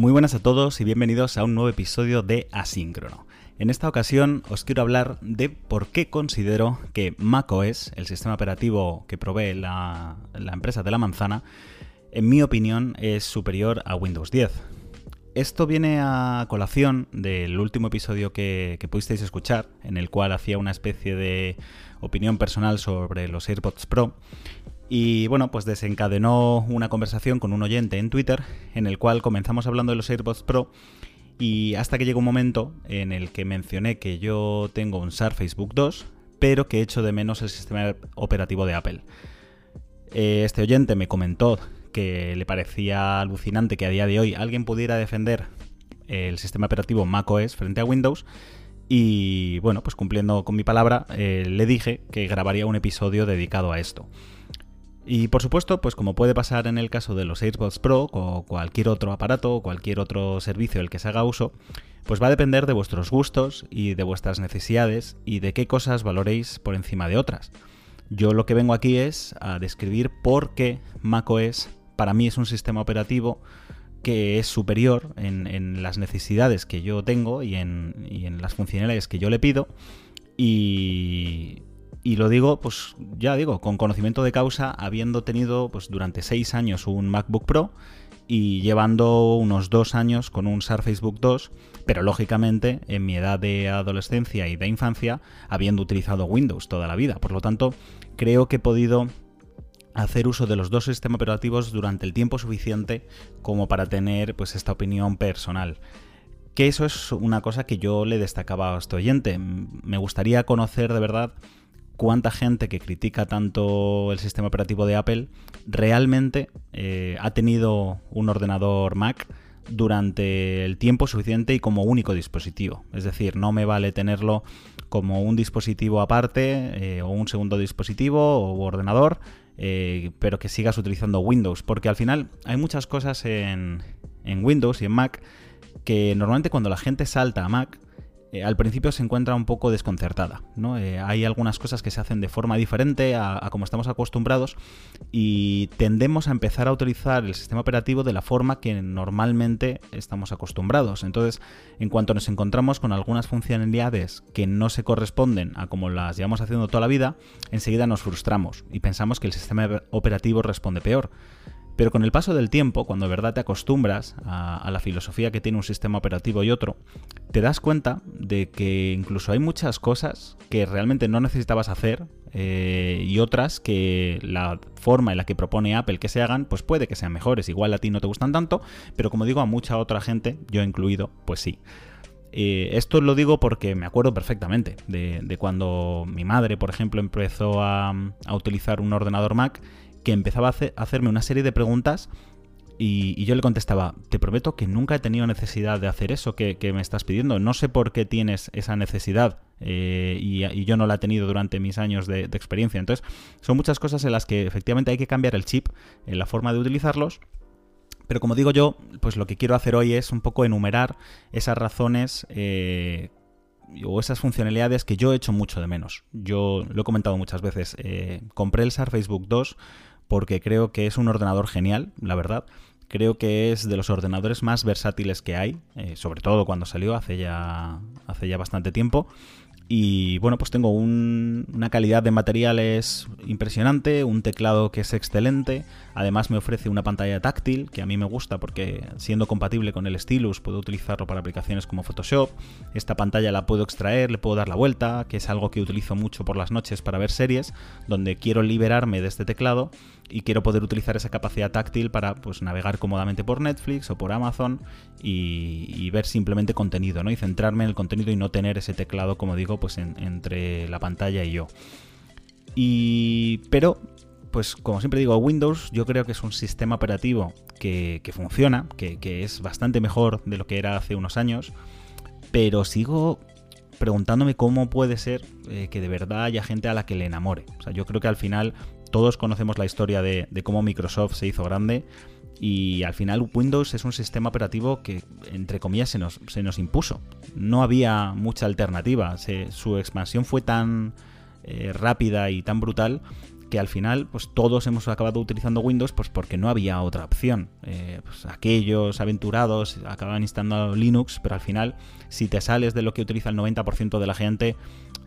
Muy buenas a todos y bienvenidos a un nuevo episodio de Asíncrono. En esta ocasión os quiero hablar de por qué considero que macOS, el sistema operativo que provee la, empresa de la manzana, en mi opinión es superior a Windows 10. Esto viene a colación del último episodio que, que pudisteis escuchar, en el cual hacía una especie de opinión personal sobre los AirPods Pro y bueno, pues desencadenó una conversación con un oyente en Twitter en el cual comenzamos hablando de los AirPods Pro y hasta que llegó un momento en el que mencioné que yo tengo un Surface Book 2, pero que echo de menos el sistema operativo de Apple. Eh, este oyente me comentó que le parecía alucinante que a día de hoy alguien pudiera defender el sistema operativo macOS frente a Windows. Y bueno, pues cumpliendo con mi palabra, eh, le dije que grabaría un episodio dedicado a esto. Y por supuesto, pues como puede pasar en el caso de los AirPods Pro o cualquier otro aparato o cualquier otro servicio del que se haga uso, pues va a depender de vuestros gustos y de vuestras necesidades y de qué cosas valoréis por encima de otras. Yo lo que vengo aquí es a describir por qué macOS para mí es un sistema operativo que es superior en, las necesidades que yo tengo y en, y en las funcionalidades que yo le pido y, y lo digo, pues ya digo, con conocimiento de causa, habiendo tenido pues durante seis años un MacBook Pro y llevando unos dos años con un Surface Book 2, pero lógicamente en mi edad de adolescencia y de infancia habiendo utilizado Windows toda la vida. Por lo tanto, creo que he podido hacer uso de los dos sistemas operativos durante el tiempo suficiente como para tener pues esta opinión personal. Que eso es una cosa que yo le destacaba a este oyente. Me gustaría conocer de verdad cuánta gente que critica tanto el sistema operativo de Apple realmente eh, ha tenido un ordenador Mac durante el tiempo suficiente y como único dispositivo. Es decir, no me vale tenerlo como un dispositivo aparte eh, o un segundo dispositivo o ordenador, eh, pero que sigas utilizando Windows, porque al final hay muchas cosas en, en Windows y en Mac que normalmente cuando la gente salta a Mac, eh, al principio se encuentra un poco desconcertada. ¿no? Eh, hay algunas cosas que se hacen de forma diferente a, como estamos acostumbrados y tendemos a empezar a utilizar el sistema operativo de la forma que normalmente estamos acostumbrados. Entonces, en cuanto nos encontramos con algunas funcionalidades que no se corresponden a como las llevamos haciendo toda la vida, enseguida nos frustramos y pensamos que el sistema operativo responde peor. Pero con el paso del tiempo, cuando de verdad te acostumbras a, la filosofía que tiene un sistema operativo y otro, te das cuenta de que incluso hay muchas cosas que realmente no necesitabas hacer eh, y otras que la forma en la que propone Apple que se hagan, pues puede que sean mejores. Igual a ti no te gustan tanto, pero como digo, a mucha otra gente, yo incluido, pues sí. Eh, esto lo digo porque me acuerdo perfectamente de, cuando mi madre, por ejemplo, empezó a, utilizar un ordenador Mac que empezaba a, hacerme una serie de preguntas y, yo le contestaba, te prometo que nunca he tenido necesidad de hacer eso que, me estás pidiendo. No sé por qué tienes esa necesidad eh, y, yo no la he tenido durante mis años de, experiencia. Entonces, son muchas cosas en las que efectivamente hay que cambiar el chip en la forma de utilizarlos. Pero como digo yo, pues lo que quiero hacer hoy es un poco enumerar esas razones eh, o esas funcionalidades que yo he hecho mucho de menos. Yo lo he comentado muchas veces. Eh, compré el Surface Book 2 porque creo que es un ordenador genial, la verdad. Creo que es de los ordenadores más versátiles que hay, eh, sobre todo cuando salió hace ya, hace ya bastante tiempo. Y bueno, pues tengo una calidad de materiales impresionante, un teclado que es excelente, además me ofrece una pantalla táctil que a mí me gusta porque siendo compatible con el stylus puedo utilizarlo para aplicaciones como Photoshop, esta pantalla la puedo extraer, le puedo dar la vuelta, que es algo que utilizo mucho por las noches para ver series, donde quiero liberarme de este teclado y quiero poder utilizar esa capacidad táctil para pues, navegar cómodamente por Netflix o por Amazon y, ver simplemente contenido, ¿no? Y centrarme en el contenido y no tener ese teclado, como digo, pues entre la pantalla y yo. Y. Pero. Pues como siempre digo, Windows yo creo que es un sistema operativo que, funciona, que, es bastante mejor de lo que era hace unos años, pero sigo preguntándome cómo puede ser eh, que de verdad haya gente a la que le enamore. O sea, yo creo que al final todos conocemos la historia de, cómo Microsoft se hizo grande y al final Windows es un sistema operativo que, entre comillas, se nos, se nos impuso. No había mucha alternativa. su expansión fue tan eh, rápida y tan brutal que al final pues todos hemos acabado utilizando Windows pues porque no había otra opción. Eh, pues, aquellos aventurados acaban instalando Linux, pero al final si te sales de lo que utiliza el 90% de la gente,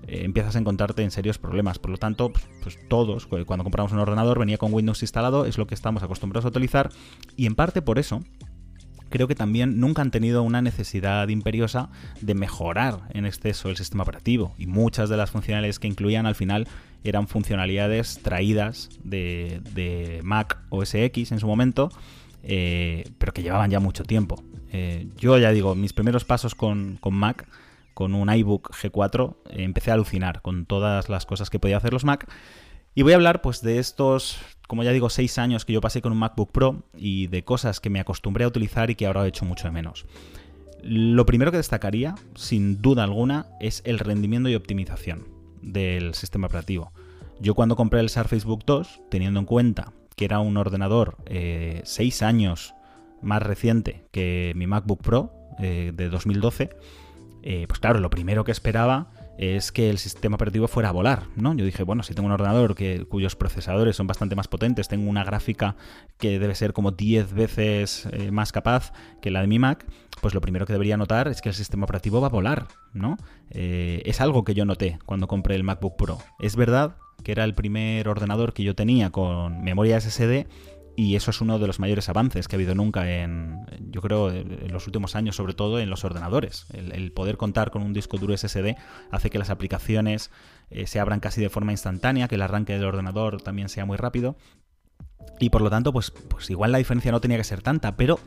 eh, empiezas a encontrarte en serios problemas. Por lo tanto, pues, pues todos, cuando compramos un ordenador, venía con Windows instalado, es lo que estamos acostumbrados a utilizar, y en parte por eso creo que también nunca han tenido una necesidad imperiosa de mejorar en exceso el sistema operativo y muchas de las funcionalidades que incluían al final eran funcionalidades traídas de, Mac OS X en su momento, eh, pero que llevaban ya mucho tiempo. Eh, yo ya digo, mis primeros pasos con, Mac, con un iBook G4, empecé a alucinar con todas las cosas que podía hacer los Mac. Y voy a hablar pues de estos, como ya digo, seis años que yo pasé con un MacBook Pro y de cosas que me acostumbré a utilizar y que ahora he hecho mucho de menos. Lo primero que destacaría, sin duda alguna, es el rendimiento y optimización del sistema operativo. Yo cuando compré el Surface Book 2, teniendo en cuenta que era un ordenador eh, seis años más reciente que mi MacBook Pro eh, de 2012, eh, pues claro, lo primero que esperaba es que el sistema operativo fuera a volar, ¿no? Yo dije, bueno, si tengo un ordenador que, cuyos procesadores son bastante más potentes, tengo una gráfica que debe ser como 10 veces eh, más capaz que la de mi Mac, pues lo primero que debería notar es que el sistema operativo va a volar, ¿no? Eh, es algo que yo noté cuando compré el MacBook Pro. Es verdad que era el primer ordenador que yo tenía con memoria SSD y eso es uno de los mayores avances que ha habido nunca en, yo creo, en los últimos años, sobre todo en los ordenadores. El, poder contar con un disco duro SSD hace que las aplicaciones eh, se abran casi de forma instantánea, que el arranque del ordenador también sea muy rápido. Y por lo tanto, pues, pues igual la diferencia no tenía que ser tanta, pero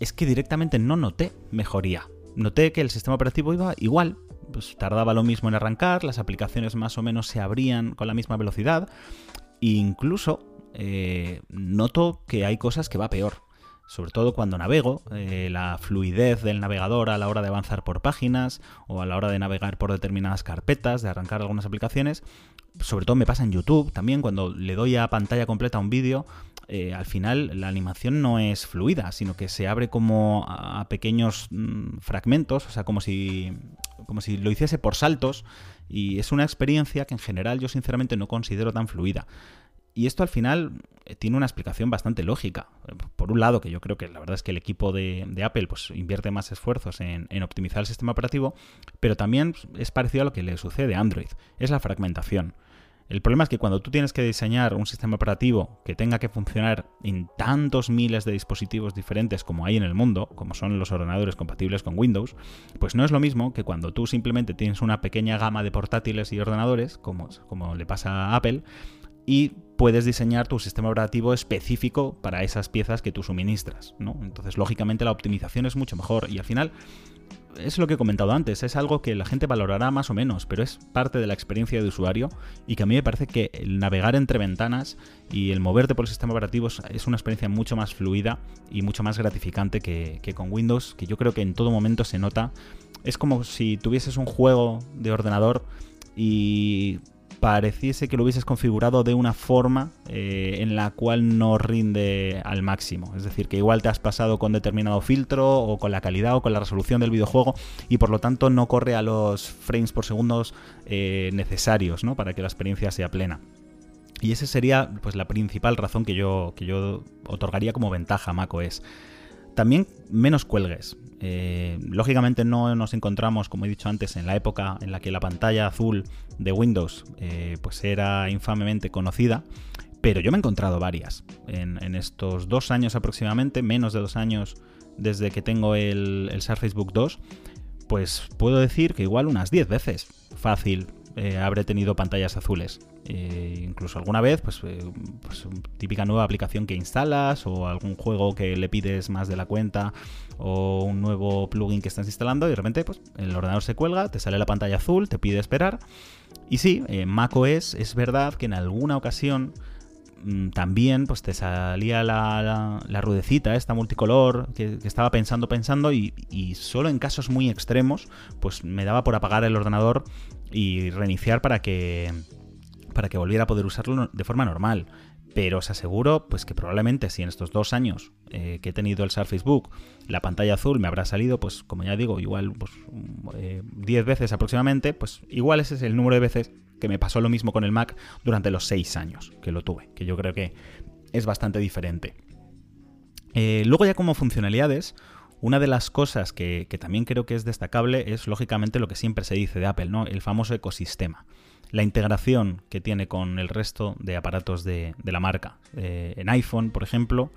es que directamente no noté mejoría. Noté que el sistema operativo iba igual, pues tardaba lo mismo en arrancar, las aplicaciones más o menos se abrían con la misma velocidad, e incluso eh, noto que hay cosas que va peor. Sobre todo cuando navego, eh, la fluidez del navegador a la hora de avanzar por páginas o a la hora de navegar por determinadas carpetas, de arrancar algunas aplicaciones. Sobre todo me pasa en YouTube también, cuando le doy a pantalla completa un vídeo, eh, al final la animación no es fluida, sino que se abre como a, pequeños mm, fragmentos, o sea, como si, como si lo hiciese por saltos, y es una experiencia que en general yo sinceramente no considero tan fluida. Y esto al final eh, tiene una explicación bastante lógica. Por un lado, que yo creo que la verdad es que el equipo de, Apple pues, invierte más esfuerzos en, optimizar el sistema operativo, pero también es parecido a lo que le sucede a Android, es la fragmentación. El problema es que cuando tú tienes que diseñar un sistema operativo que tenga que funcionar en tantos miles de dispositivos diferentes como hay en el mundo, como son los ordenadores compatibles con Windows, pues no es lo mismo que cuando tú simplemente tienes una pequeña gama de portátiles y ordenadores, como, como le pasa a Apple, y puedes diseñar tu sistema operativo específico para esas piezas que tú suministras, ¿no? Entonces, lógicamente, la optimización es mucho mejor y al final es lo que he comentado antes, es algo que la gente valorará más o menos, pero es parte de la experiencia de usuario y que a mí me parece que el navegar entre ventanas y el moverte por el sistema operativo es una experiencia mucho más fluida y mucho más gratificante que, que con Windows, que yo creo que en todo momento se nota. Es como si tuvieses un juego de ordenador y pareciese que lo hubieses configurado de una forma eh, en la cual no rinde al máximo. Es decir, que igual te has pasado con determinado filtro o con la calidad o con la resolución del videojuego y por lo tanto no corre a los frames por segundos eh, necesarios ¿no? para que la experiencia sea plena. Y esa sería pues, la principal razón que yo, que yo otorgaría como ventaja a macOS. También menos cuelgues. Eh, lógicamente no nos encontramos, como he dicho antes, en la época en la que la pantalla azul de Windows eh, pues era infamemente conocida, pero yo me he encontrado varias. En, estos dos años aproximadamente, menos de dos años desde que tengo el, el Surface Book 2, pues puedo decir que igual unas 10 veces fácil eh, habré tenido pantallas azules. Eh, incluso alguna vez, pues, eh, pues, típica nueva aplicación que instalas o algún juego que le pides más de la cuenta o un nuevo plugin que estás instalando y de repente pues, el ordenador se cuelga, te sale la pantalla azul, te pide esperar. Y sí, macOS es verdad que en alguna ocasión mm, también pues te salía la, la, rudecita esta multicolor que, estaba pensando pensando y, y, solo en casos muy extremos pues me daba por apagar el ordenador y reiniciar para que, para que volviera a poder usarlo de forma normal. Pero os aseguro pues que probablemente si en estos dos años eh, que he tenido el Surface Book la pantalla azul me habrá salido, pues como ya digo, igual pues, 10 eh, veces aproximadamente, pues igual ese es el número de veces que me pasó lo mismo con el Mac durante los seis años que lo tuve, que yo creo que es bastante diferente. Eh, luego ya como funcionalidades, una de las cosas que, también creo que es destacable es lógicamente lo que siempre se dice de Apple, ¿no? El famoso ecosistema. La integración que tiene con el resto de aparatos de, la marca. Eh, en iPhone, por ejemplo,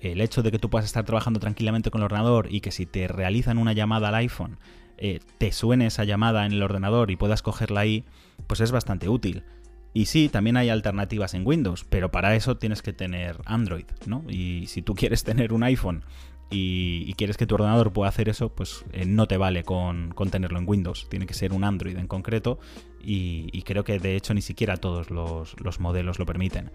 el hecho de que tú puedas estar trabajando tranquilamente con el ordenador y que si te realizan una llamada al iPhone, eh, te suene esa llamada en el ordenador y puedas cogerla ahí, pues es bastante útil. Y sí, también hay alternativas en Windows, pero para eso tienes que tener Android, ¿no? Y si tú quieres tener un iPhone y, quieres que tu ordenador pueda hacer eso, pues eh, no te vale con, tenerlo en Windows. Tiene que ser un Android en concreto y, creo que de hecho ni siquiera todos los, los modelos lo permiten.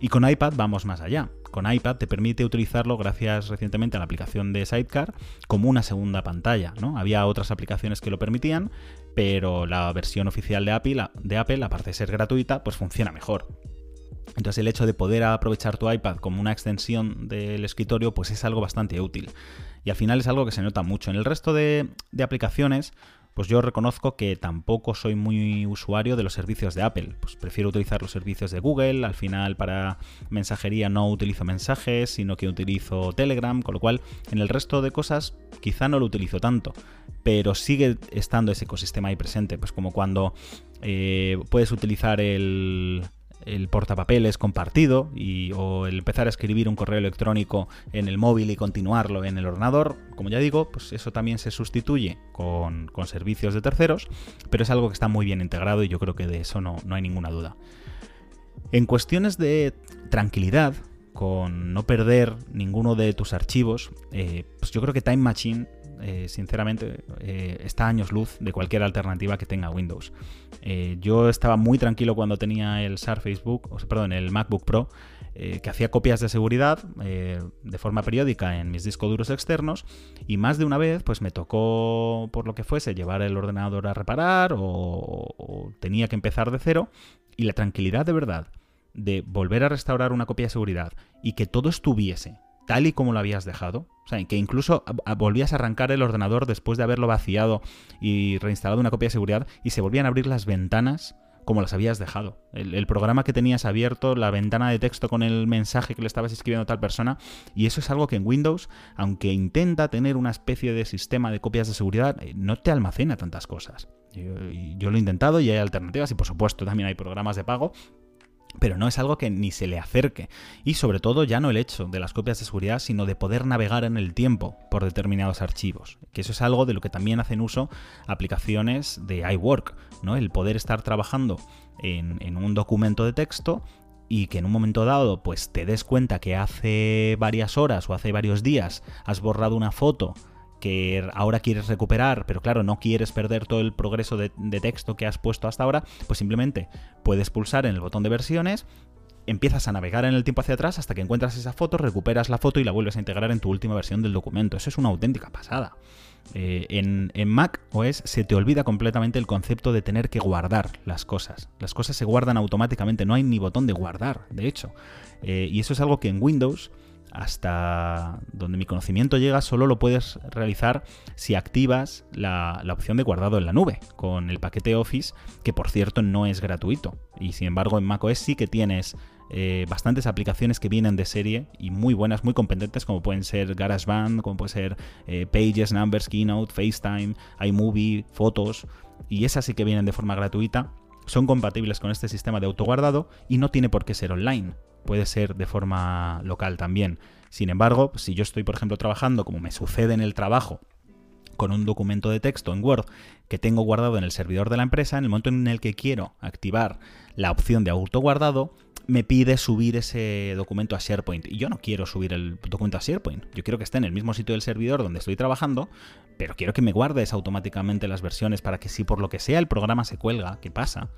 Y con iPad vamos más allá. Con iPad te permite utilizarlo gracias recientemente a la aplicación de Sidecar como una segunda pantalla. ¿no? Había otras aplicaciones que lo permitían, pero la versión oficial de Apple, de Apple, aparte de ser gratuita, pues funciona mejor. Entonces el hecho de poder aprovechar tu iPad como una extensión del escritorio, pues es algo bastante útil. Y al final es algo que se nota mucho. En el resto de, aplicaciones, pues yo reconozco que tampoco soy muy usuario de los servicios de Apple. Pues prefiero utilizar los servicios de Google. Al final para mensajería no utilizo mensajes, sino que utilizo Telegram, con lo cual en el resto de cosas quizá no lo utilizo tanto. Pero sigue estando ese ecosistema ahí presente. Pues como cuando eh, puedes utilizar el el portapapeles compartido y, o el empezar a escribir un correo electrónico en el móvil y continuarlo en el ordenador, como ya digo, pues eso también se sustituye con, con servicios de terceros, pero es algo que está muy bien integrado y yo creo que de eso no, no hay ninguna duda. En cuestiones de tranquilidad, con no perder ninguno de tus archivos, eh, pues yo creo que Time Machine eh, sinceramente, eh, está años luz de cualquier alternativa que tenga Windows. Eh, yo estaba muy tranquilo cuando tenía el Surface Book, o, perdón, el MacBook Pro, que hacía copias de seguridad de forma periódica en mis discos duros externos y más de una vez pues me tocó por lo que fuese llevar el ordenador a reparar o tenía que empezar de cero y la tranquilidad de verdad de volver a restaurar una copia de seguridad y que todo estuviese tal y como lo habías dejado. O sea, que incluso volvías a arrancar el ordenador después de haberlo vaciado y reinstalado una copia de seguridad y se volvían a abrir las ventanas como las habías dejado. El, programa que tenías abierto, la ventana de texto con el mensaje que le estabas escribiendo a tal persona, y eso es algo que en Windows, aunque intenta tener una especie de sistema de copias de seguridad, eh, no te almacena tantas cosas. yo lo he intentado y hay alternativas y por supuesto también hay programas de pago pero no es algo que ni se le acerque. Y sobre todo ya no el hecho de las copias de seguridad, sino de poder navegar en el tiempo por determinados archivos. Que eso es algo de lo que también hacen uso aplicaciones de iWork, ¿no? El poder estar trabajando en, un documento de texto y que en un momento dado pues te des cuenta que hace varias horas o hace varios días has borrado una foto que ahora quieres recuperar, pero claro, no quieres perder todo el progreso de, texto que has puesto hasta ahora, pues simplemente puedes pulsar en el botón de versiones, empiezas a navegar en el tiempo hacia atrás hasta que encuentras esa foto, recuperas la foto y la vuelves a integrar en tu última versión del documento. Eso es una auténtica pasada. Eh, en, Mac OS se te olvida completamente el concepto de tener que guardar las cosas. Las cosas se guardan automáticamente, no hay ni botón de guardar, de hecho. Eh, y eso es algo que en Windows hasta donde mi conocimiento llega, solo lo puedes realizar si activas la, opción de guardado en la nube con el paquete Office, que por cierto no es gratuito. Y sin embargo en macOS sí que tienes eh, bastantes aplicaciones que vienen de serie y muy buenas, muy competentes, como pueden ser GarageBand, como puede ser eh, Pages, Numbers, Keynote, FaceTime, iMovie, Fotos, y esas sí que vienen de forma gratuita. Son compatibles con este sistema de autoguardado y no tiene por qué ser online puede ser de forma local también. Sin embargo, si yo estoy, por ejemplo, trabajando, como me sucede en el trabajo, con un documento de texto en Word que tengo guardado en el servidor de la empresa, en el momento en el que quiero activar la opción de autoguardado, me pide subir ese documento a SharePoint. Y yo no quiero subir el documento a SharePoint. Yo quiero que esté en el mismo sitio del servidor donde estoy trabajando, pero quiero que me guardes automáticamente las versiones para que si por lo que sea el programa se cuelga, ¿qué pasa?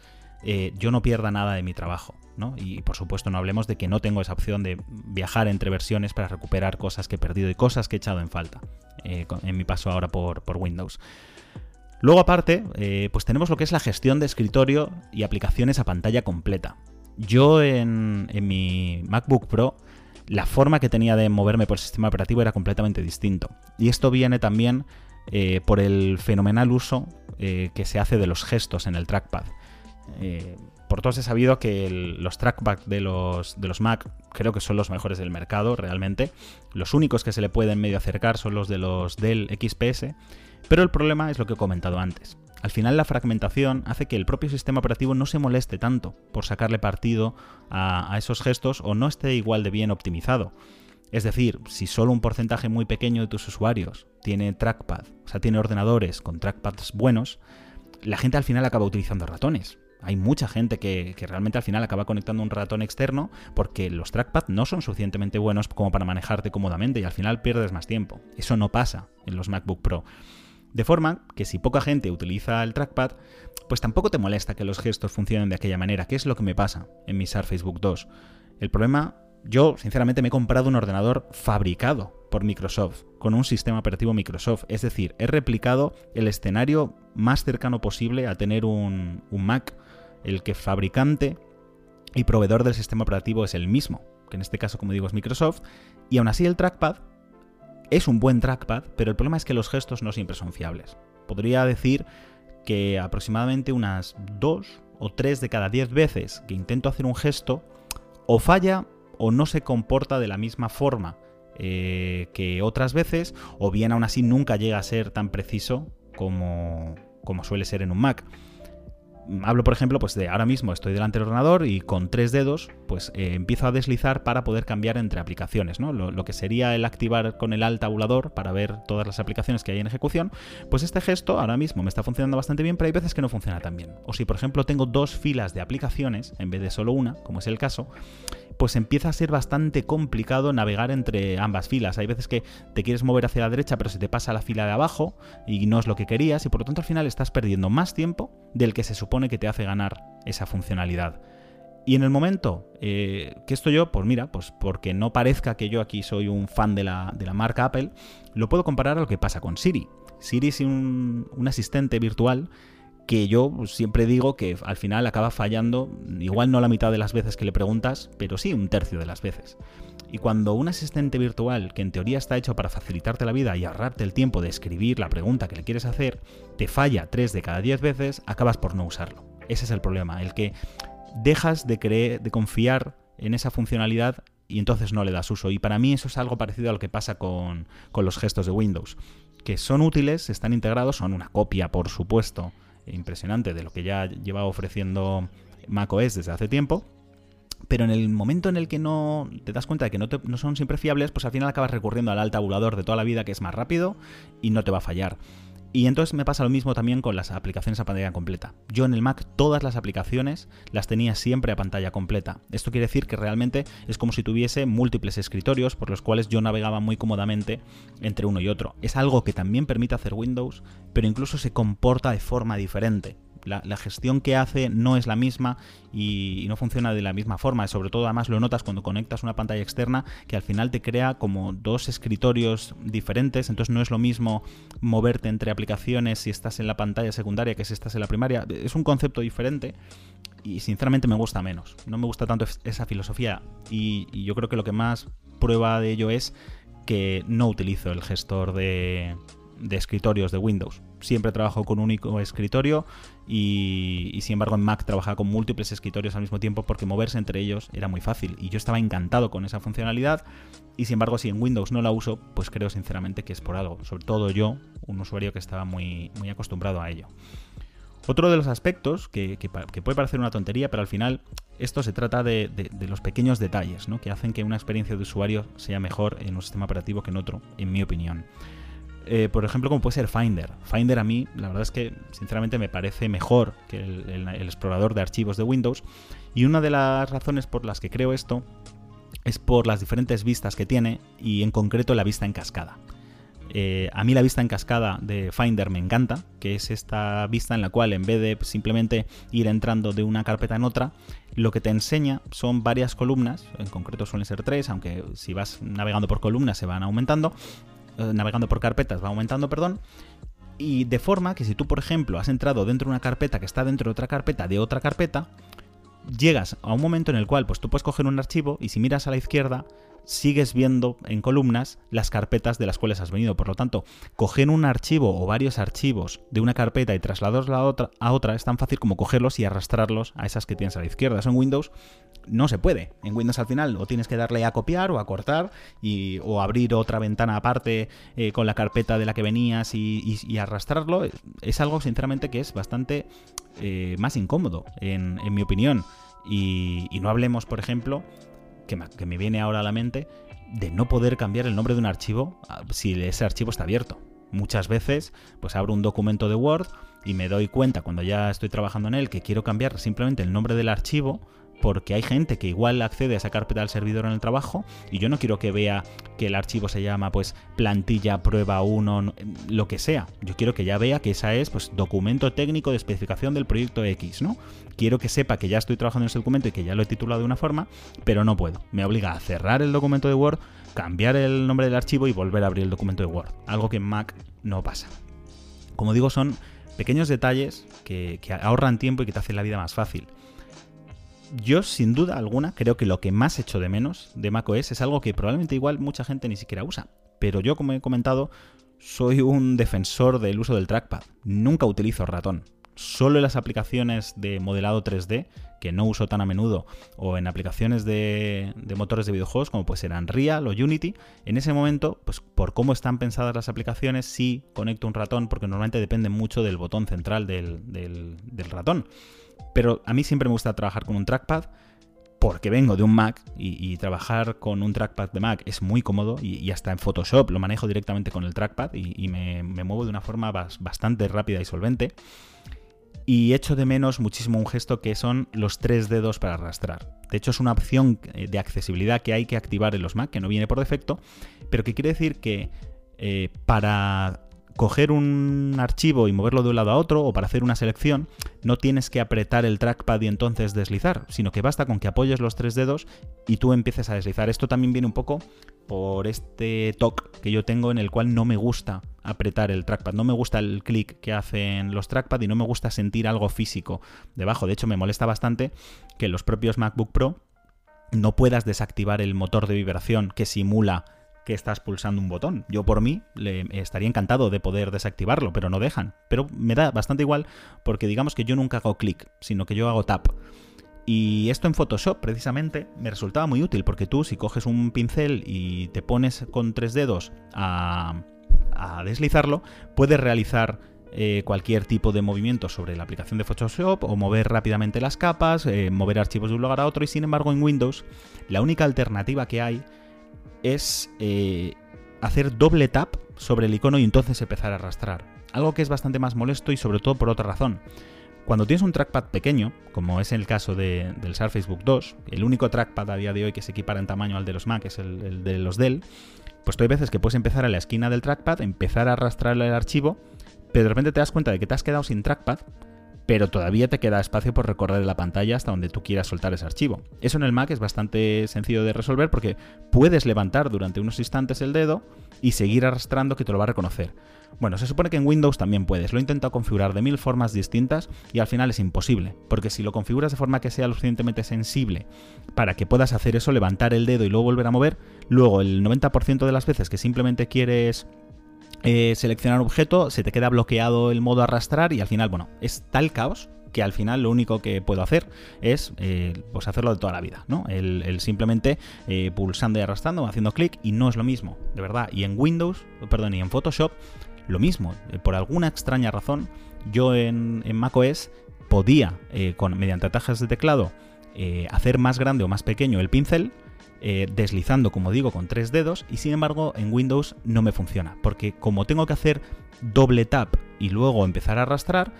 Eh, yo no pierda nada de mi trabajo. ¿no? Y por supuesto no hablemos de que no tengo esa opción de viajar entre versiones para recuperar cosas que he perdido y cosas que he echado en falta eh, en mi paso ahora por, Windows. Luego aparte, eh, pues tenemos lo que es la gestión de escritorio y aplicaciones a pantalla completa. Yo en, mi MacBook Pro la forma que tenía de moverme por el sistema operativo era completamente distinto. Y esto viene también por el fenomenal uso que se hace de los gestos en el trackpad. Eh, por todos he sabido que los trackpad de los, de los Mac creo que son los mejores del mercado realmente. Los únicos que se le pueden medio acercar son los de los Dell XPS, pero el problema es lo que he comentado antes. Al final la fragmentación hace que el propio sistema operativo no se moleste tanto por sacarle partido a, esos gestos o no esté igual de bien optimizado. Es decir, si solo un porcentaje muy pequeño de tus usuarios tiene trackpad, o sea, tiene ordenadores con trackpads buenos, la gente al final acaba utilizando ratones. Hay mucha gente que, realmente al final acaba conectando un ratón externo porque los trackpad no son suficientemente buenos como para manejarte cómodamente y al final pierdes más tiempo. Eso no pasa en los MacBook Pro. De forma que si poca gente utiliza el trackpad, pues tampoco te molesta que los gestos funcionen de aquella manera, que es lo que me pasa en mi Surface Book 2. El problema, yo sinceramente me he comprado un ordenador fabricado por Microsoft, con un sistema operativo Microsoft, es decir, he replicado el escenario más cercano posible a tener un Mac, el que fabricante y proveedor del sistema operativo es el mismo, que en este caso, como digo, es Microsoft, y aún así el trackpad es un buen trackpad, pero el problema es que los gestos no siempre son fiables. Podría decir que aproximadamente unas 2 o 3 de cada 10 veces que intento hacer un gesto, o falla o no se comporta de la misma forma eh, que otras veces, o bien aún así nunca llega a ser tan preciso como, como suele ser en un Mac hablo, por ejemplo, pues de ahora mismo estoy delante del ordenador y con tres dedos, pues eh, empiezo a deslizar para poder cambiar entre aplicaciones, ¿no? Lo, que sería el activar con el alt tabulador para ver todas las aplicaciones que hay en ejecución, pues este gesto ahora mismo me está funcionando bastante bien, pero hay veces que no funciona tan bien. O si, por ejemplo, tengo dos filas de aplicaciones en vez de solo una, como es el caso, pues empieza a ser bastante complicado navegar entre ambas filas. Hay veces que te quieres mover hacia la derecha, pero se te pasa la fila de abajo y no es lo que querías, y por lo tanto al final estás perdiendo más tiempo del que se supone que te hace ganar esa funcionalidad. Y en el momento eh, que esto yo, pues mira, pues porque no parezca que yo aquí soy un fan de la, de la marca Apple, lo puedo comparar a lo que pasa con Siri. Siri es un, un asistente virtual que yo siempre digo que al final acaba fallando, igual no la mitad de las veces que le preguntas, pero sí un tercio de las veces. Y cuando un asistente virtual, que en teoría está hecho para facilitarte la vida y ahorrarte el tiempo de escribir la pregunta que le quieres hacer, te falla 3 de cada 10 veces, acabas por no usarlo. Ese es el problema, el que dejas de creer, de confiar en esa funcionalidad y entonces no le das uso. Y para mí eso es algo parecido a lo que pasa con, con los gestos de Windows, que son útiles, están integrados, son una copia, por supuesto, impresionante de lo que ya lleva ofreciendo macOS desde hace tiempo. Pero en el momento en el que no te das cuenta de que no, son siempre fiables, pues al final acabas recurriendo al alt tabulador de toda la vida que es más rápido y no te va a fallar. Y entonces me pasa lo mismo también con las aplicaciones a pantalla completa. Yo en el Mac todas las aplicaciones las tenía siempre a pantalla completa. Esto quiere decir que realmente es como si tuviese múltiples escritorios por los cuales yo navegaba muy cómodamente entre uno y otro. Es algo que también permite hacer Windows, pero incluso se comporta de forma diferente la, gestión que hace no es la misma y, no funciona de la misma forma. Sobre todo, además, lo notas cuando conectas una pantalla externa que al final te crea como dos escritorios diferentes. Entonces, no es lo mismo moverte entre aplicaciones si estás en la pantalla secundaria que si estás en la primaria. Es un concepto diferente y sinceramente me gusta menos. No me gusta tanto esa filosofía y, yo creo que lo que más prueba de ello es que no utilizo el gestor de, de escritorios de Windows. Siempre trabajo con un único escritorio y, sin embargo en Mac trabajaba con múltiples escritorios al mismo tiempo porque moverse entre ellos era muy fácil y yo estaba encantado con esa funcionalidad y sin embargo si en Windows no la uso pues creo sinceramente que es por algo, sobre todo yo, un usuario que estaba muy, muy acostumbrado a ello. Otro de los aspectos que, puede parecer una tontería, pero al final esto se trata de, los pequeños detalles ¿no? que hacen que una experiencia de usuario sea mejor en un sistema operativo que en otro, en mi opinión. Eh, por ejemplo, como puede ser Finder. Finder a mí, la verdad es que sinceramente me parece mejor que el, explorador de archivos de Windows. Y una de las razones por las que creo esto es por las diferentes vistas que tiene y en concreto la vista en cascada. Eh, a mí la vista en cascada de Finder me encanta, que es esta vista en la cual en vez de simplemente ir entrando de una carpeta en otra, lo que te enseña son varias columnas, en concreto suelen ser tres, aunque si vas navegando por columnas se van aumentando, navegando por carpetas va aumentando, perdón. Y de forma que si tú, por ejemplo, has entrado dentro de una carpeta que está dentro de otra carpeta de otra carpeta, llegas a un momento en el cual pues tú puedes coger un archivo y si miras a la izquierda sigues viendo en columnas las carpetas de las cuales has venido. Por lo tanto, coger un archivo o varios archivos de una carpeta y trasladarlos a otra, a otra es tan fácil como cogerlos y arrastrarlos a esas que tienes a la izquierda. Eso en Windows no se puede. En Windows al final o tienes que darle a copiar o a cortar y, o abrir otra ventana aparte eh, con la carpeta de la que venías y, arrastrarlo. Es algo, sinceramente, que es bastante eh, más incómodo, en, mi opinión. Y, no hablemos, por ejemplo, que me, viene ahora a la mente, de no poder cambiar el nombre de un archivo ah, si ese archivo está abierto. Muchas veces, pues abro un documento de Word y me doy cuenta cuando ya estoy trabajando en él que quiero cambiar simplemente el nombre del archivo porque hay gente que igual accede a esa carpeta del servidor en el trabajo y yo no quiero que vea que el archivo se llama pues plantilla prueba 1, lo que sea. Yo quiero que ya vea que esa es pues documento técnico de especificación del proyecto X, ¿no? Quiero que sepa que ya estoy trabajando en ese documento y que ya lo he titulado de una forma, pero no puedo. Me obliga a cerrar el documento de Word, cambiar el nombre del archivo y volver a abrir el documento de Word. Algo que en Mac no pasa. Como digo, son pequeños detalles que ahorran tiempo y que te hacen la vida más fácil yo sin duda alguna creo que lo que más echo de menos de macOS es algo que probablemente igual mucha gente ni siquiera usa. Pero yo, como he comentado, soy un defensor del uso del trackpad. Nunca utilizo ratón. Solo en las aplicaciones de modelado 3D, que no uso tan a menudo, o en aplicaciones de, motores de videojuegos, como puede ser Unreal o Unity, en ese momento, pues por cómo están pensadas las aplicaciones, sí conecto un ratón, porque normalmente depende mucho del botón central del ratón. Pero a mí siempre me gusta trabajar con un trackpad porque vengo de un Mac y, trabajar con un trackpad de Mac es muy cómodo y, hasta en Photoshop lo manejo directamente con el trackpad y, me, muevo de una forma bastante rápida y solvente. Y echo de menos muchísimo un gesto que son los tres dedos para arrastrar. De hecho es una opción eh, de accesibilidad que hay que activar en los Mac, que no viene por defecto, pero que quiere decir que eh, para coger un archivo y moverlo de un lado a otro o para hacer una selección, no tienes que apretar el trackpad y entonces deslizar, sino que basta con que apoyes los tres dedos y tú empieces a deslizar. Esto también viene un poco por este toque que yo tengo en el cual no me gusta apretar el trackpad, no me gusta el clic que hacen los trackpad y no me gusta sentir algo físico debajo. De hecho, me molesta bastante que los propios MacBook Pro no puedas desactivar el motor de vibración que simula que estás pulsando un botón. Yo por mí estaría encantado de poder desactivarlo, pero no dejan. Pero me da bastante igual porque digamos que yo nunca hago clic, sino que yo hago tap. Y esto en Photoshop precisamente me resultaba muy útil porque tú si coges un pincel y te pones con tres dedos a, deslizarlo, puedes realizar eh, cualquier tipo de movimiento sobre la aplicación de Photoshop o mover rápidamente las capas, eh, mover archivos de un lugar a otro y sin embargo en Windows la única alternativa que hay es eh, hacer doble tap sobre el icono y entonces empezar a arrastrar. Algo que es bastante más molesto y sobre todo por otra razón. Cuando tienes un trackpad pequeño, como es el caso del Surface Book 2, el único trackpad a día de hoy que se equipara en tamaño al de los Mac es el, de los Dell, pues tú hay veces que puedes empezar a la esquina del trackpad, empezar a arrastrar el archivo, pero de repente te das cuenta de que te has quedado sin trackpad pero todavía te queda espacio por recorrer la pantalla hasta donde tú quieras soltar ese archivo. Eso en el Mac es bastante sencillo de resolver porque puedes levantar durante unos instantes el dedo y seguir arrastrando que te lo va a reconocer. Bueno, se supone que en Windows también puedes. Lo he intentado configurar de mil formas distintas y al final es imposible, porque si lo configuras de forma que sea lo suficientemente sensible para que puedas hacer eso, levantar el dedo y luego volver a mover, luego el 90% de las veces que simplemente quieres eh, seleccionar objeto, se te queda bloqueado el modo arrastrar y al final, bueno, es tal caos que al final lo único que puedo hacer es eh, pues hacerlo de toda la vida, ¿no? El, simplemente eh, pulsando y arrastrando, haciendo clic y no es lo mismo, de verdad. Y en Windows, perdón, y en Photoshop, lo mismo. Por alguna extraña razón, yo en, en macOS podía, con, mediante atajes de teclado, hacer más grande o más pequeño el pincel eh, deslizando, como digo, con tres dedos y sin embargo en Windows no me funciona, porque como tengo que hacer doble tap y luego empezar a arrastrar,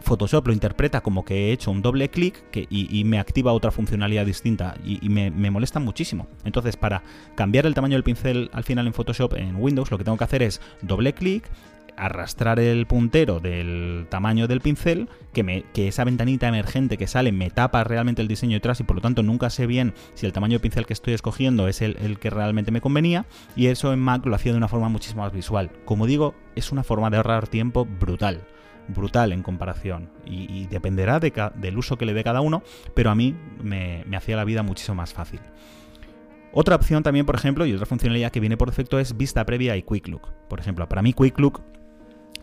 Photoshop lo interpreta como que he hecho un doble clic y, me activa otra funcionalidad distinta y, me, me, molesta muchísimo. Entonces, para cambiar el tamaño del pincel al final en Photoshop en Windows, lo que tengo que hacer es doble clic, arrastrar el puntero del tamaño del pincel, que, me, que esa ventanita emergente que sale me tapa realmente el diseño detrás y por lo tanto nunca sé bien si el tamaño de pincel que estoy escogiendo es el, que realmente me convenía y eso en Mac lo hacía de una forma muchísimo más visual. Como digo, es una forma de ahorrar tiempo brutal brutal en comparación y, dependerá del uso que le dé cada uno, pero a mí me hacía la vida muchísimo más fácil. Otra opción también, por ejemplo, y otra funcionalidad que viene por defecto es vista previa y Quick Look. Por ejemplo, para mí Quick Look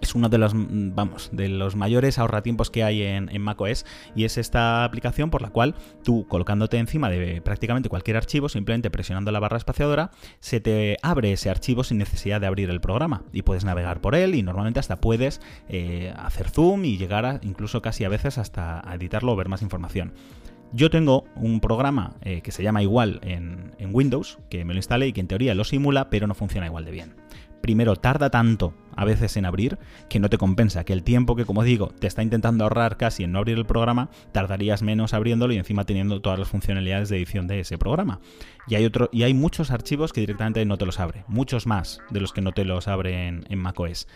es uno de los, mm, vamos, de los mayores ahorratiempos que hay en, en, macOS y es esta aplicación por la cual tú colocándote encima de prácticamente cualquier archivo, simplemente presionando la barra espaciadora, se te abre ese archivo sin necesidad de abrir el programa y puedes navegar por él y normalmente hasta puedes eh, hacer zoom y llegar a, incluso casi a veces hasta a editarlo o ver más información. Yo tengo un programa eh, que se llama igual en, en Windows, que me lo instalé y que en teoría lo simula, pero no funciona igual de bien primero tarda tanto a veces en abrir que no te compensa, que el tiempo que como digo te está intentando ahorrar casi en no abrir el programa, tardarías menos abriéndolo y encima teniendo todas las funcionalidades de edición de ese programa. Y hay, otro, y hay muchos archivos que directamente no te los abre, muchos más de los que no te los abre en, macOS.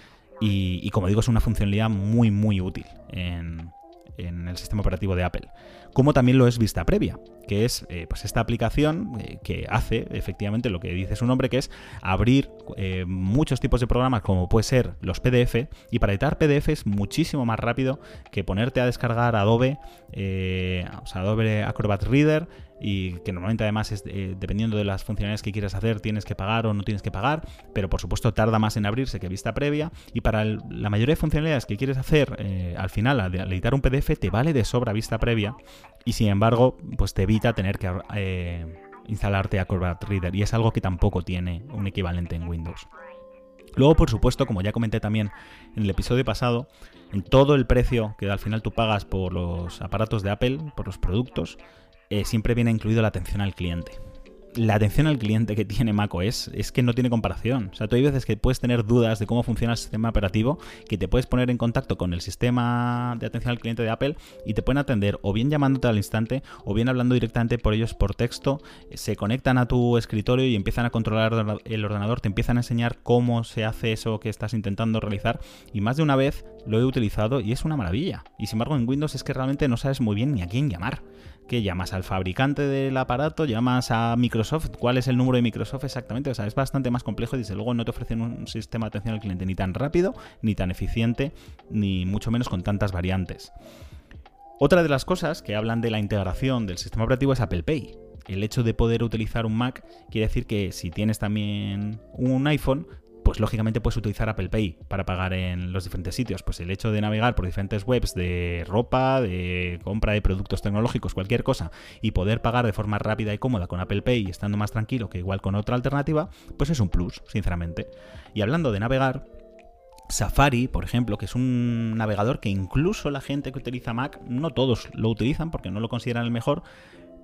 Y, como digo, es una funcionalidad muy muy útil en el sistema operativo de Apple, como también lo es Vista Previa, que es eh, pues esta aplicación eh, que hace efectivamente lo que dice su nombre, que es abrir eh, muchos tipos de programas como puede ser los PDF, y para editar PDF es muchísimo más rápido que ponerte a descargar Adobe, o sea, Adobe Acrobat Reader, y que normalmente además dependiendo de las funcionalidades que quieras hacer tienes que pagar o no tienes que pagar, pero por supuesto tarda más en abrirse que vista previa y para la mayoría de funcionalidades que quieres hacer al final al, editar un PDF te vale de sobra vista previa y sin embargo pues te evita tener que eh, instalarte Acrobat Reader y es algo que tampoco tiene un equivalente en Windows. Luego, por supuesto, como ya comenté también en el episodio pasado, en todo el precio que al final tú pagas por los aparatos de Apple, por los productos, eh, siempre viene incluido la atención al cliente la atención al cliente que tiene macOS es que no tiene comparación. O sea, tú hay veces que puedes tener dudas de cómo funciona el sistema operativo, que te puedes poner en contacto con el sistema de atención al cliente de Apple y te pueden atender o bien llamándote al instante o bien hablando directamente por ellos por texto. Se conectan a tu escritorio y empiezan a controlar el ordenador, te empiezan a enseñar cómo se hace eso que estás intentando realizar. Y más de una vez lo he utilizado y es una maravilla. Y sin embargo en Windows es que realmente no sabes muy bien ni a quién llamar que llamas al fabricante del aparato, llamas a Microsoft, cuál es el número de Microsoft exactamente, o sea, es bastante más complejo y desde luego no te ofrecen un sistema de atención al cliente ni tan rápido, ni tan eficiente, ni mucho menos con tantas variantes. Otra de las cosas que hablan de la integración del sistema operativo es Apple Pay. El hecho de poder utilizar un Mac quiere decir que si tienes también un iPhone, pues lógicamente puedes utilizar Apple Pay para pagar en los diferentes sitios. Pues el hecho de navegar por diferentes webs de ropa, de compra de productos tecnológicos, cualquier cosa, y poder pagar de forma rápida y cómoda con Apple Pay y estando más tranquilo que igual con otra alternativa, pues es un plus, sinceramente. Y hablando de navegar, Safari, por ejemplo, que es un navegador que incluso la gente que utiliza Mac, no todos lo utilizan porque no lo consideran el mejor,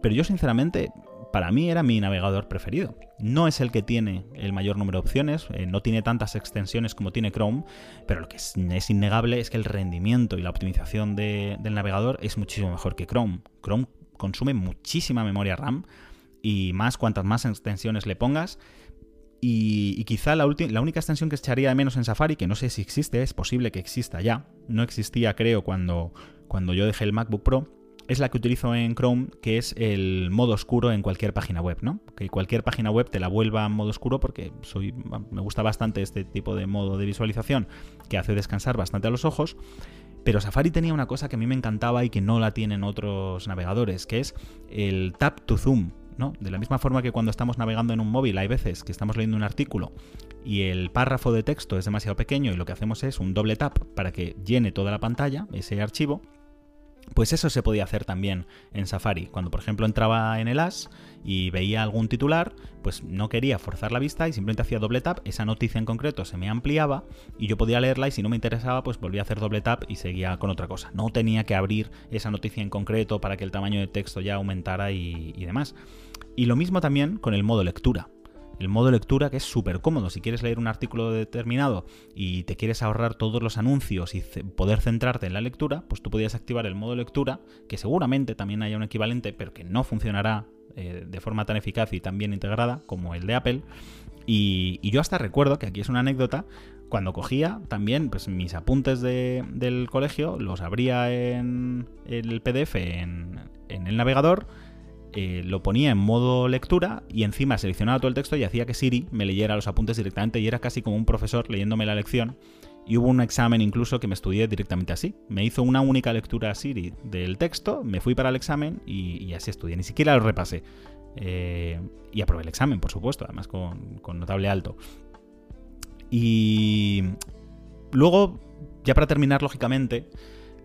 pero yo sinceramente para mí era mi navegador preferido. No es el que tiene el mayor número de opciones, eh, no tiene tantas extensiones como tiene Chrome, pero lo que es, innegable es que el rendimiento y la optimización del navegador es muchísimo mejor que Chrome. Chrome consume muchísima memoria RAM y más cuantas más extensiones le pongas. Y, quizá la, la, única extensión que echaría de menos en Safari, que no sé si existe, es posible que exista ya, no existía creo cuando, cuando yo dejé el MacBook Pro, es la que utilizo en Chrome, que es el modo oscuro en cualquier página web, ¿no? Que cualquier página web te la vuelva en modo oscuro porque soy, me gusta bastante este tipo de modo de visualización que hace descansar bastante a los ojos. Pero Safari tenía una cosa que a mí me encantaba y que no la tienen otros navegadores, que es el tap to zoom. ¿no? De la misma forma que cuando estamos navegando en un móvil hay veces que estamos leyendo un artículo y el párrafo de texto es demasiado pequeño y lo que hacemos es un doble tap para que llene toda la pantalla, ese archivo, pues eso se podía hacer también en Safari. Cuando por ejemplo entraba en el as y veía algún titular, pues no quería forzar la vista y simplemente hacía doble tap, esa noticia en concreto se me ampliaba y yo podía leerla y si no me interesaba pues volvía a hacer doble tap y seguía con otra cosa. No tenía que abrir esa noticia en concreto para que el tamaño de texto ya aumentara y, y demás. Y lo mismo también con el modo lectura el modo lectura que es súper cómodo. Si quieres leer un artículo determinado y te quieres ahorrar todos los anuncios y poder centrarte en la lectura, pues tú podías activar el modo lectura, que seguramente también haya un equivalente, pero que no funcionará eh, de forma tan eficaz y tan bien integrada como el de Apple. Y, yo hasta recuerdo, que aquí es una anécdota, cuando cogía también pues, mis apuntes del colegio, los abría en el PDF en, en el navegador eh, lo ponía en modo lectura y encima seleccionaba todo el texto y hacía que Siri me leyera los apuntes directamente y era casi como un profesor leyéndome la lección. Y hubo un examen incluso que me estudié directamente así. Me hizo una única lectura Siri del texto, me fui para el examen y, así estudié. Ni siquiera lo repasé. Eh, y aprobé el examen, por supuesto, además con notable alto. Y luego, ya para terminar, lógicamente,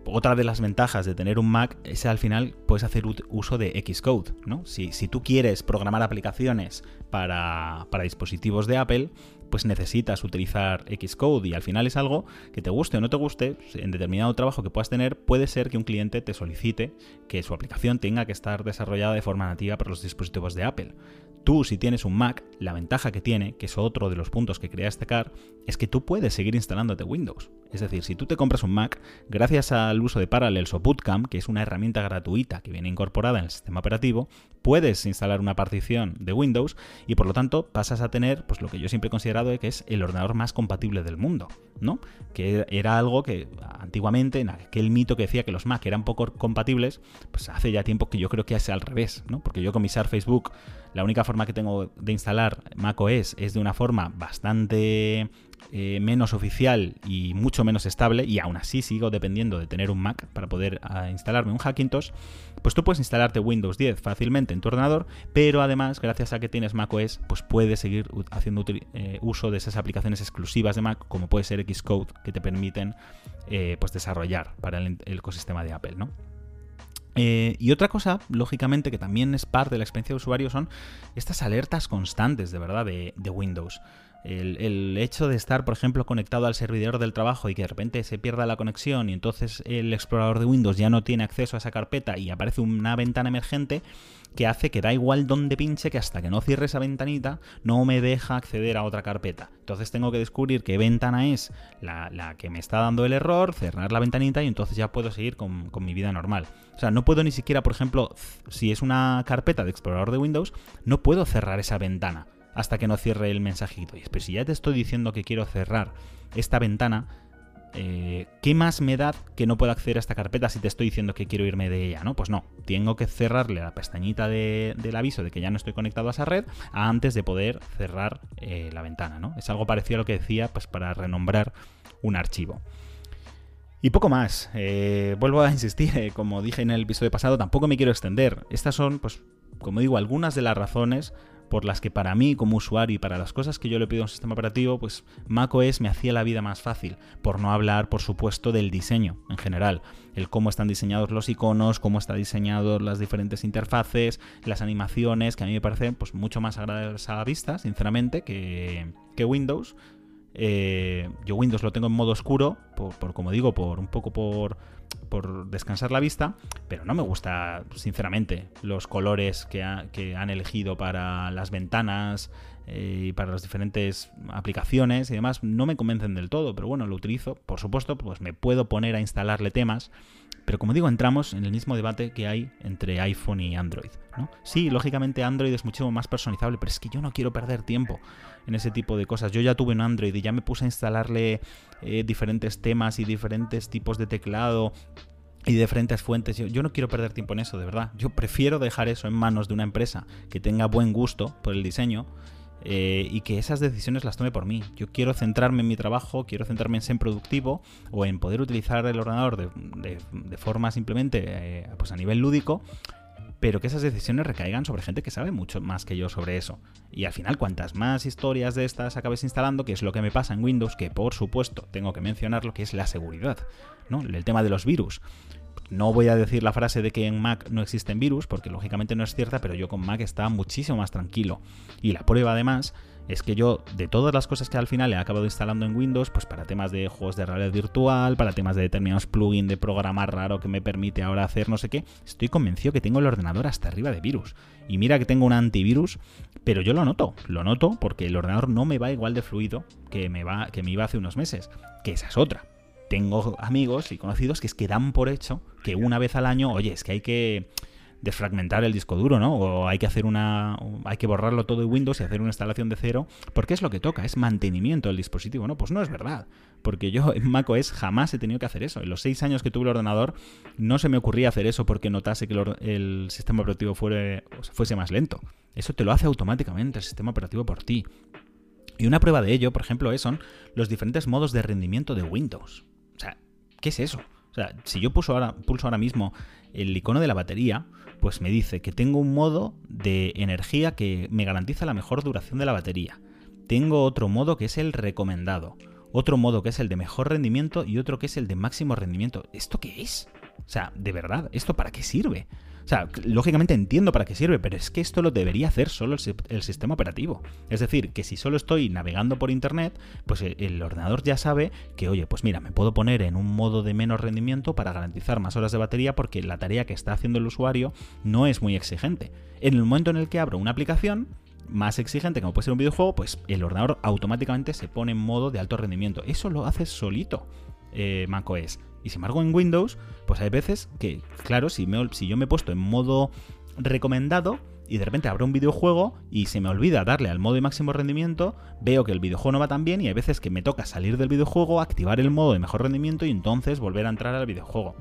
otra de las ventajas de tener un Mac es al final puedes hacer uso de Xcode, ¿no? Si, si tú quieres programar aplicaciones para, para, dispositivos de Apple, pues necesitas utilizar Xcode y al final es algo que te guste o no te guste, en determinado trabajo que puedas tener, puede ser que un cliente te solicite que su aplicación tenga que estar desarrollada de forma nativa para los dispositivos de Apple. Tú, si tienes un Mac, la ventaja que tiene, que es otro de los puntos que quería destacar, es que tú puedes seguir instalándote Windows. Es decir, si tú te compras un Mac, gracias al uso de Parallels o Bootcamp, que es una herramienta gratuita que viene incorporada en el sistema operativo, puedes instalar una partición de Windows y por lo tanto pasas a tener pues lo que yo siempre he considerado que es el ordenador más compatible del mundo, ¿no? Que era algo que antiguamente, en aquel mito que decía que los Mac eran poco compatibles, pues hace ya tiempo que yo creo que hace al revés, ¿no? Porque yo con mi SAR Facebook, la única forma que tengo de instalar macOS es de una forma bastante eh, menos oficial y mucho menos estable, y aún así sigo dependiendo de tener un Mac para poder ah, instalarme un Hackintosh, pues tú puedes instalarte Windows 10 fácilmente en tu ordenador, pero además, gracias a que tienes macOS, pues puedes seguir haciendo eh, uso de esas aplicaciones exclusivas de Mac, como puede ser Xcode, que te permiten eh, pues desarrollar para el, ecosistema de Apple, ¿no? y otra cosa, lógicamente, que también es parte de la experiencia de usuario son estas alertas constantes, de verdad, de Windows. El, hecho de estar, por ejemplo, conectado al servidor del trabajo y que de repente se pierda la conexión y entonces el explorador de Windows ya no tiene acceso a esa carpeta y aparece una ventana emergente que hace que da igual donde pinche que hasta que no cierre esa ventanita no me deja acceder a otra carpeta. Entonces tengo que descubrir qué ventana es la, que me está dando el error, cerrar la ventanita y entonces ya puedo seguir con, con mi vida normal. O sea, no puedo ni siquiera, por ejemplo, si es una carpeta de explorador de Windows, no puedo cerrar esa ventana hasta que no cierre el mensajito. Y pero si ya te estoy diciendo que quiero cerrar esta ventana, eh, ¿qué más me da que no pueda acceder a esta carpeta si te estoy diciendo que quiero irme de ella? ¿no? Pues no, tengo que cerrarle la pestañita del aviso de que ya no estoy conectado a esa red antes de poder cerrar eh, la ventana. ¿no? Es algo parecido a lo que decía pues, para renombrar un archivo. Y poco más. Eh, vuelvo a insistir, como dije en el episodio pasado, tampoco me quiero extender. Estas son, pues, como digo, algunas de las razones por las que para mí como usuario y para las cosas que yo le pido a un sistema operativo, pues macOS me hacía la vida más fácil, por no hablar, por supuesto, del diseño en general, el cómo están diseñados los iconos, cómo están diseñados las diferentes interfaces, las animaciones, que a mí me parecen pues, mucho más agradables a la vista, sinceramente, que, que Windows. Eh, yo Windows lo tengo en modo oscuro, por, como digo, por un poco por, por descansar la vista, pero no me gusta, sinceramente, los colores que, han elegido para las ventanas eh, y para las diferentes aplicaciones y demás. No me convencen del todo, pero bueno, lo utilizo. Por supuesto, pues me puedo poner a instalarle temas pero como digo, entramos en el mismo debate que hay entre iPhone y Android. ¿no? Sí, lógicamente Android es muchísimo más personalizable, pero es que yo no quiero perder tiempo en ese tipo de cosas. Yo ya tuve un Android y ya me puse a instalarle eh, diferentes temas y diferentes tipos de teclado y diferentes fuentes. Yo, no quiero perder tiempo en eso, de verdad. Yo prefiero dejar eso en manos de una empresa que tenga buen gusto por el diseño eh, y que esas decisiones las tome por mí. Yo quiero centrarme en mi trabajo, quiero centrarme en ser productivo o en poder utilizar el ordenador de, forma simplemente eh, pues a nivel lúdico, pero que esas decisiones recaigan sobre gente que sabe mucho más que yo sobre eso. Y al final, cuantas más historias de estas acabes instalando, que es lo que me pasa en Windows, que por supuesto tengo que mencionar lo que es la seguridad, ¿no? El tema de los virus. No voy a decir la frase de que en Mac no existen virus, porque lógicamente no es cierta, pero yo con Mac estaba muchísimo más tranquilo. Y la prueba además es que yo, de todas las cosas que al final he acabado instalando en Windows, pues para temas de juegos de realidad virtual, para temas de determinados plugins de programar raro que me permite ahora hacer no sé qué, estoy convencido que tengo el ordenador hasta arriba de virus. Y mira que tengo un antivirus, pero yo lo noto, lo noto porque el ordenador no me va igual de fluido que me, va, que me iba hace unos meses, que esa es otra tengo amigos y conocidos que es que dan por hecho que una vez al año, oye, es que hay que desfragmentar el disco duro, ¿no? O hay que hacer una. hay que borrarlo todo de Windows y hacer una instalación de cero. Porque es lo que toca, es mantenimiento del dispositivo, ¿no? Pues no es verdad. Porque yo en macOS jamás he tenido que hacer eso. En los seis años que tuve el ordenador, no se me ocurría hacer eso porque notase que el, sistema operativo fuese más lento. Eso te lo hace automáticamente el sistema operativo por ti. Y una prueba de ello, por ejemplo, son los diferentes modos de rendimiento de Windows. ¿Qué es eso? O sea, si yo pulso ahora, pulso ahora mismo el icono de la batería, pues me dice que tengo un modo de energía que me garantiza la mejor duración de la batería. Tengo otro modo que es el recomendado. Otro modo que es el de mejor rendimiento y otro que es el de máximo rendimiento. ¿Esto qué es? O sea, de verdad, ¿esto para qué sirve? O sea, lógicamente entiendo para qué sirve, pero es que esto lo debería hacer solo el, sistema operativo. Es decir, que si solo estoy navegando por internet, pues el, el, ordenador ya sabe que, oye, pues mira, me puedo poner en un modo de menos rendimiento para garantizar más horas de batería porque la tarea que está haciendo el usuario no es muy exigente. En el momento en el que abro una aplicación, más exigente, como puede ser un videojuego, pues el ordenador automáticamente se pone en modo de alto rendimiento. Eso lo hace solito eh, macOS. Y sin embargo en Windows, pues hay veces que, claro, si, yo me he puesto en modo recomendado y de repente abro un videojuego y se me olvida darle al modo de máximo rendimiento, veo que el videojuego no va tan bien y hay veces que me toca salir del videojuego, activar el modo de mejor rendimiento y entonces volver a entrar al videojuego.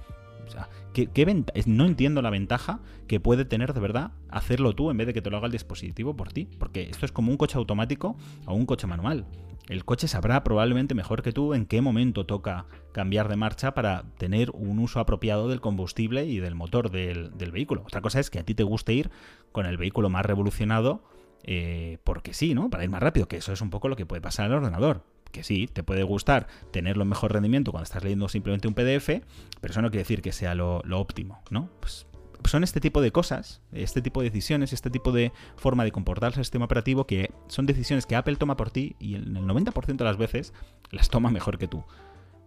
O sea, ¿qué, no entiendo la ventaja que puede tener de verdad hacerlo tú en vez de que te lo haga el dispositivo por ti. Porque esto es como un coche automático o un coche manual. El coche sabrá probablemente mejor que tú en qué momento toca cambiar de marcha para tener un uso apropiado del combustible y del motor del, vehículo. Otra cosa es que a ti te guste ir con el vehículo más revolucionado eh, porque sí, ¿no? Para ir más rápido, que eso es un poco lo que puede pasar el ordenador que sí, te puede gustar tenerlo en mejor rendimiento cuando estás leyendo simplemente un PDF, pero eso no quiere decir que sea lo, óptimo, ¿no? Pues son este tipo de cosas, este tipo de decisiones, este tipo de forma de comportarse el sistema operativo que son decisiones que Apple toma por ti y en el 90% de las veces las toma mejor que tú.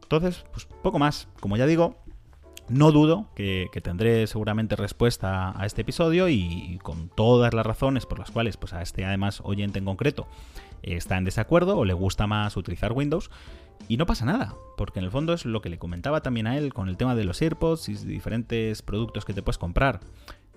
Entonces, pues poco más. Como ya digo, no dudo que, tendré seguramente respuesta a este episodio y, con todas las razones por las cuales pues a este además oyente en concreto está en desacuerdo o le gusta más utilizar Windows. Y no pasa nada, porque en el fondo es lo que le comentaba también a él con el tema de los AirPods y diferentes productos que te puedes comprar.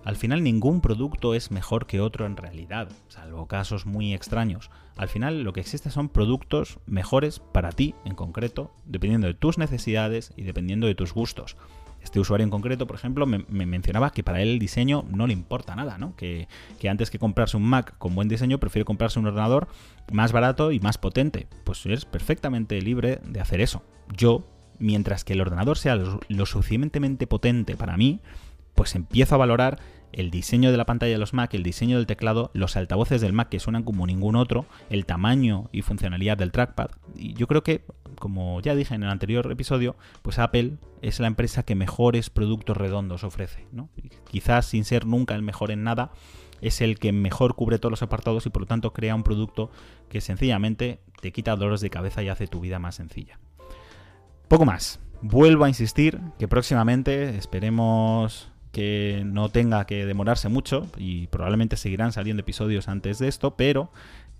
Al final ningún producto es mejor que otro en realidad, salvo casos muy extraños. Al final lo que existe son productos mejores para ti en concreto, dependiendo de tus necesidades y dependiendo de tus gustos. Este usuario en concreto, por ejemplo, me, mencionaba que para él el diseño no le importa nada, ¿no? Que, antes que comprarse un Mac con buen diseño, prefiere comprarse un ordenador más barato y más potente. Pues es perfectamente libre de hacer eso. Yo, mientras que el ordenador sea lo suficientemente potente para mí, pues empiezo a valorar el diseño de la pantalla de los Mac, el diseño del teclado, los altavoces del Mac que suenan como ningún otro, el tamaño y funcionalidad del trackpad. Y yo creo que, como ya dije en el anterior episodio, pues Apple es la empresa que mejores productos redondos ofrece. ¿no? Quizás sin ser nunca el mejor en nada, es el que mejor cubre todos los apartados y por lo tanto crea un producto que sencillamente te quita dolores de cabeza y hace tu vida más sencilla. Poco más. Vuelvo a insistir que próximamente esperemos que no tenga que demorarse mucho y probablemente seguirán saliendo episodios antes de esto, pero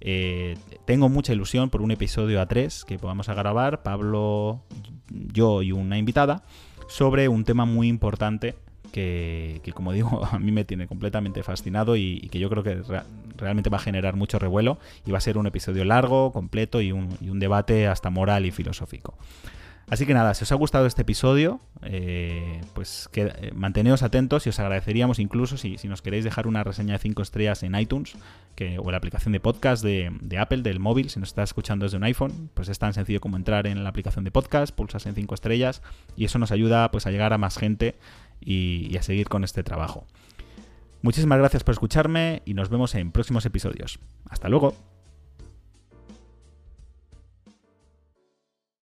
eh, tengo mucha ilusión por un episodio a tres que podamos grabar, Pablo, yo y una invitada, sobre un tema muy importante que, como digo, a mí me tiene completamente fascinado y, que yo creo que realmente va a generar mucho revuelo y va a ser un episodio largo, completo y un debate hasta moral y filosófico. Así que nada, si os ha gustado este episodio, eh, pues que, eh, manteneos atentos y os agradeceríamos incluso si, nos queréis dejar una reseña de 5 estrellas en iTunes o la aplicación de podcast de, Apple, del móvil, si nos estás escuchando desde un iPhone, pues es tan sencillo como entrar en la aplicación de podcast, pulsas en 5 estrellas y eso nos ayuda pues a llegar a más gente y a seguir con este trabajo. Muchísimas gracias por escucharme y nos vemos en próximos episodios. Hasta luego.